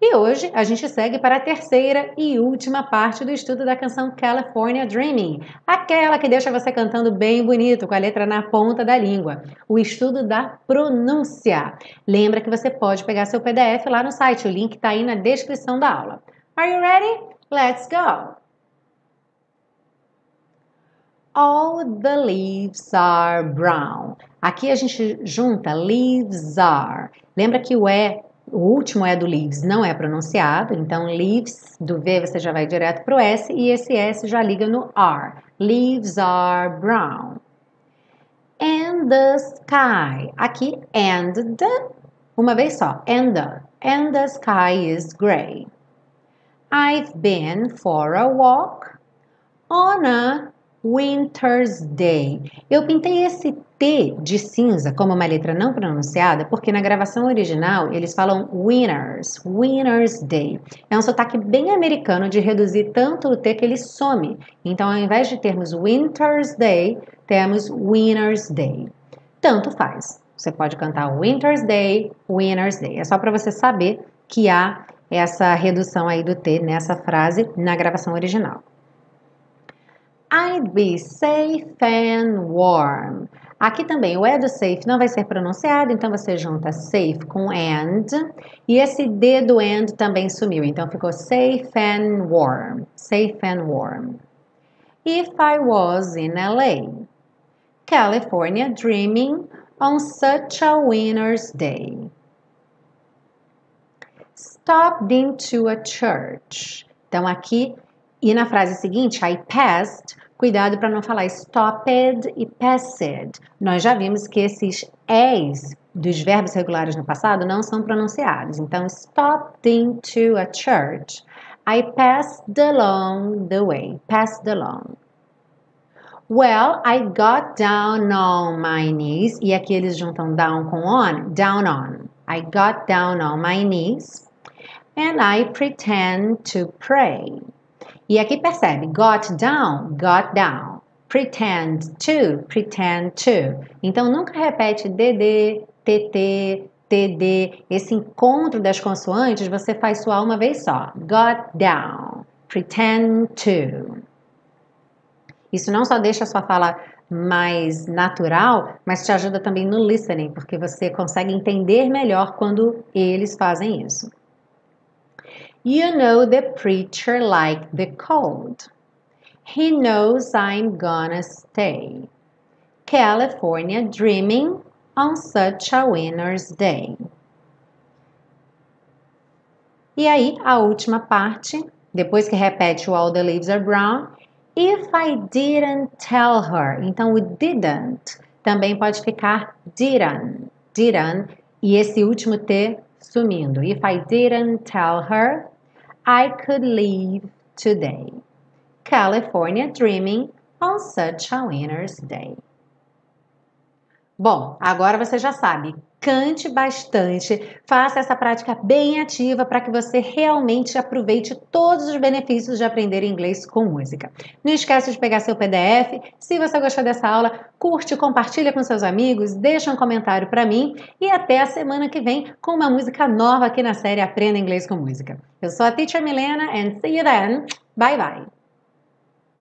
E hoje a gente segue para a terceira e última parte do estudo da canção California Dreaming, aquela que deixa você cantando bem bonito, com a letra na ponta da língua, o estudo da pronúncia. Lembra que você pode pegar seu PDF lá no site, o link está aí na descrição da aula. Are you ready? Let's go! All the leaves are brown. Aqui a gente junta leaves are. Lembra que o E, o último E do leaves não é pronunciado, então leaves do V você já vai direto para o S e esse S já liga no R. Leaves are brown. And the sky. Aqui and the, uma vez só. And the. And the sky is gray. I've been for a walk on a winter's day. Eu pintei esse T de cinza como uma letra não pronunciada porque na gravação original eles falam winners, winter's day. É um sotaque bem americano de reduzir tanto o T que ele some. Então, ao invés de termos winter's day, temos winner's day. Tanto faz. Você pode cantar winter's day, winner's day. É só para você saber que há essa redução aí do T nessa frase na gravação original. I'd be safe and warm. Aqui também o E do safe não vai ser pronunciado, então você junta safe com and. E esse D do and também sumiu, então ficou safe and warm. Safe and warm. If I was in LA, California dreaming on such a winter's day stopped into a church. Então, aqui, e na frase seguinte, I passed, cuidado para não falar stopped e passed. Nós já vimos que esses es dos verbos regulares no passado não são pronunciados. Então, stopped into a church. I passed along the way. Passed along. Well, I got down on my knees. E aqui eles juntam down com on. Down on. I got down on my knees and I pretend to pray. E aqui percebe, got down, got down. Pretend to, pretend to. Então nunca repete DD, TT, TD. Esse encontro das consoantes você faz soar uma vez só. Got down, pretend to. Isso não só deixa a sua fala mais natural, mas te ajuda também no listening, porque você consegue entender melhor quando eles fazem isso. You know the preacher like the cold. He knows I'm gonna stay. California dreaming on such a winter's day. E aí, a última parte, depois que repete o all the leaves are brown, if I didn't tell her. Então, o didn't também pode ficar didn't, didn't, e esse último T sumindo. If I didn't tell her, I could leave today. California dreaming on such a winter's day. Bom, agora você já sabe cante bastante, faça essa prática bem ativa para que você realmente aproveite todos os benefícios de aprender inglês com música. Não esqueça de pegar seu PDF. Se você gostou dessa aula, curte, compartilha com seus amigos, deixa um comentário para mim e até a semana que vem com uma música nova aqui na série Aprenda Inglês com Música. Eu sou a Teacher Milena and see you then. Bye bye.